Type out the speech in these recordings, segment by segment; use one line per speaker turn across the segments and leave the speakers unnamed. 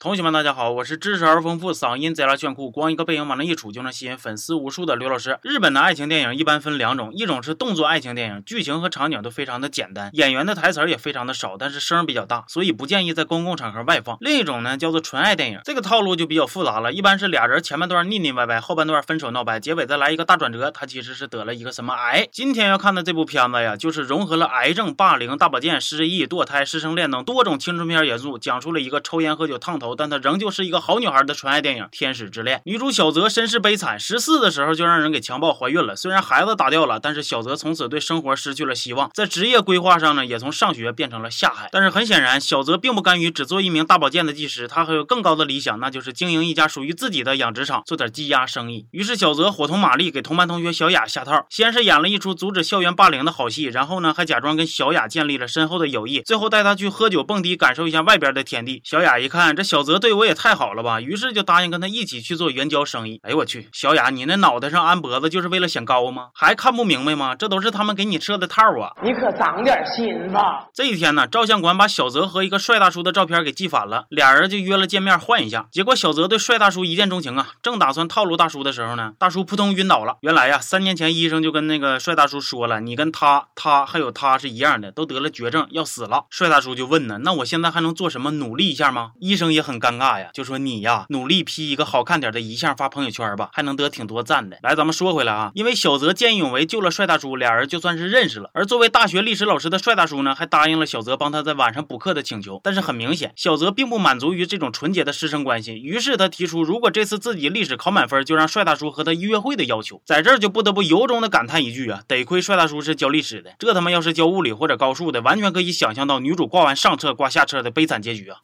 同学们，大家好，我是知识而丰富、嗓音贼拉炫酷、光一个背影往那一杵就能吸引粉丝无数的刘老师。日本的爱情电影一般分两种，一种是动作爱情电影，剧情和场景都非常的简单，演员的台词也非常的少，但是声比较大，所以不建议在公共场合外放。另一种呢叫做纯爱电影，这个套路就比较复杂了，一般是俩人前半段腻腻歪歪，后半段分手闹掰，结尾再来一个大转折，他其实是得了一个什么癌。今天要看的这部片子呀，就是融合了癌症、霸凌、大保健、失忆、堕胎、师生恋等多种青春片元素，讲述了一个抽烟喝酒烫头，但她仍旧是。一个好女孩的纯爱电影《天使之恋》，女主小泽身世悲惨，十四的时候就让人给强暴怀孕了。虽然孩子打掉了，但是小泽从此对生活失去了希望，在职业规划上呢，也从上学变成了下海。但是很显然，小泽并不甘于只做一名大保健的技师，他还有更高的理想，那就是经营一家属于自己的养殖场，做点鸡鸭生意。于是小泽伙同玛丽给同班同学小雅下套，先是演了一出阻止校园霸凌的好戏，然后呢，还假装跟小雅建立了深厚的友谊，最后带她去喝酒蹦迪，感受一下外边的天地。小雅一看，这小泽对我也太好了吧，于是就。就答应跟他一起去做援交生意。哎呦我去，小雅，你那脑袋上安脖子就是为了显高吗？还看不明白吗？这都是他们给你设的套啊！
你可长点心吧。
这一天呢，照相馆把小泽和一个帅大叔的照片给寄反了，俩人就约了见面换一下。结果小泽对帅大叔一见钟情啊，正打算套路大叔的时候呢，大叔扑通晕倒了。原来呀，三年前医生就跟那个帅大叔说了，你跟他、他还有他是一样的，都得了绝症，要死了。帅大叔就问呢，那我现在还能做什么？努力一下吗？医生也很尴尬呀，就说你呀，努力 P 一个好。看点的遗像发朋友圈吧，还能得挺多赞的。来，咱们说回来啊，因为小泽见义勇为救了帅大叔，俩人就算是认识了。而作为大学历史老师的帅大叔呢，还答应了小泽帮他在晚上补课的请求。但是很明显，小泽并不满足于这种纯洁的师生关系，于是他提出，如果这次自己历史考满分，就让帅大叔和他约会的要求。在这儿就不得不由衷的感叹一句啊，得亏帅大叔是教历史的，这他妈要是教物理或者高数的，完全可以想象到女主挂完上册挂下册的悲惨结局啊。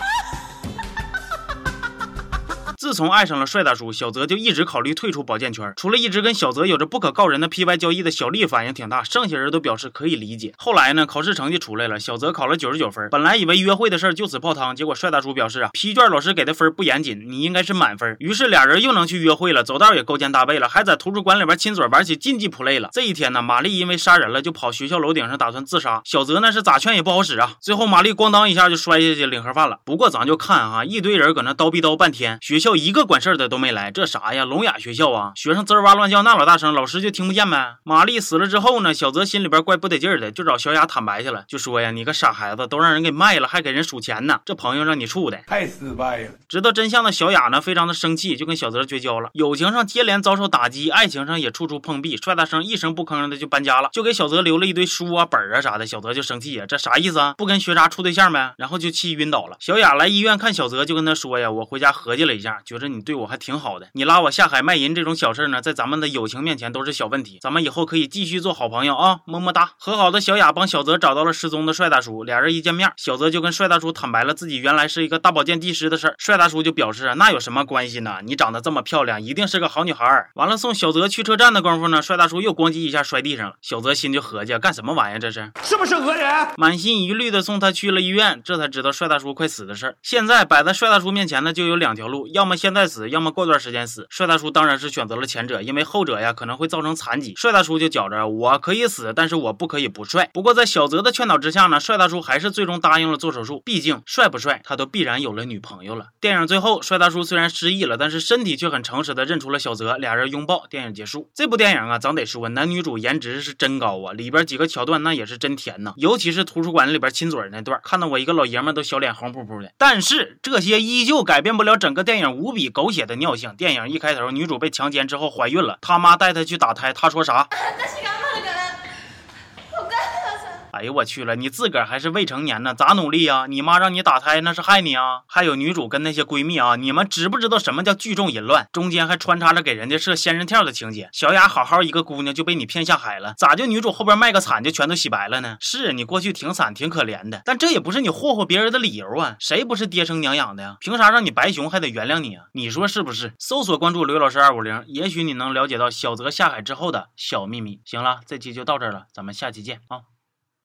自从爱上了帅大叔，小泽就一直考虑退出保健圈。除了一直跟小泽有着不可告人的 P Y 交易的小丽反应挺大，剩下人都表示可以理解。后来呢，考试成绩出来了，小泽考了九十九分。本来以为约会的事就此泡汤，结果帅大叔表示啊，批卷老师给的分不严谨，你应该是满分。于是俩人又能去约会了，走道也勾肩搭背了，还在图书馆里边亲嘴玩起禁忌 play 了。这一天呢，玛丽因为杀人了，就跑学校楼顶上打算自杀。小泽呢是咋劝也不好使啊，最后玛丽咣当一下就摔下去领盒饭了。不过咱就看哈，一堆人搁那叨逼叨半天，学校一个管事儿的都。没来，这啥呀？聋哑学校啊！学生滋哇乱叫那老大声，老师就听不见呗。玛丽死了之后呢，小泽心里边怪不得劲儿的，就找小雅坦白去了，就说呀：“你个傻孩子，都让人给卖了，还给人数钱呢，这朋友让你处的
太失败了。”
知道真相的小雅呢，非常的生气，就跟小泽绝交了。友情上接连遭受打击，爱情上也处处碰壁。帅大生一声不吭的就搬家了，就给小泽留了一堆书啊、本啊啥的。小泽就生气呀，这啥意思啊？不跟学渣处对象呗？然后就气晕倒了。小雅来医院看小泽，就跟他说呀：“我回家合计了一下，觉着你对我还挺好的，你拉我。”下海卖淫这种小事呢，在咱们的友情面前都是小问题，咱们以后可以继续做好朋友啊，么么哒。和好的小雅帮小泽找到了失踪的帅大叔，俩人一见面，小泽就跟帅大叔坦白了自己原来是一个大保健技师的事儿。帅大叔就表示啊，那有什么关系呢？你长得这么漂亮，一定是个好女孩。完了，送小泽去车站的功夫呢，帅大叔又咣叽一下摔地上了。小泽心就合计，干什么玩意儿？这是
是不是讹人？
满心疑虑的送他去了医院，这才知道帅大叔快死的事儿。现在摆在帅大叔面前的，就有两条路，要么现在死，要么过段时间死。帅大叔当然是。选择了前者，因为后者呀可能会造成残疾。帅大叔就觉着我可以死，但是我不可以不帅。不过在小泽的劝导之下呢，帅大叔还是最终答应了做手术。毕竟帅不帅，他都必然有了女朋友了。电影最后，帅大叔虽然失忆了，但是身体却很诚实的认出了小泽，俩人拥抱，电影结束。这部电影啊，咱得说男女主颜值是真高啊，里边几个桥段那也是真甜呐，尤其是图书馆里边亲嘴那段，看到我一个老爷们都小脸红扑扑的。但是这些依旧改变不了整个电影无无比狗血的尿性。电影一开头，女主被强。奸之后怀孕了，他妈带她去打胎，她说啥？哎呦我去了，你自个儿还是未成年呢，咋努力呀？你妈让你打胎那是害你啊！还有女主跟那些闺蜜啊，你们知不知道什么叫聚众淫乱？中间还穿插着给人家设仙人跳的情节。小雅好好一个姑娘就被你骗下海了，咋就女主后边卖个惨就全都洗白了呢？是你过去挺惨挺可怜的，但这也不是你霍霍别人的理由啊！谁不是爹生娘养的呀？凭啥让你白熊还得原谅你啊？你说是不是？搜索关注刘老师二五零，也许你能了解到小泽下海之后的小秘密。行了，这期就到这儿了，咱们下期见啊！